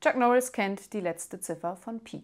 Chuck Norris kennt die letzte Ziffer von Pi.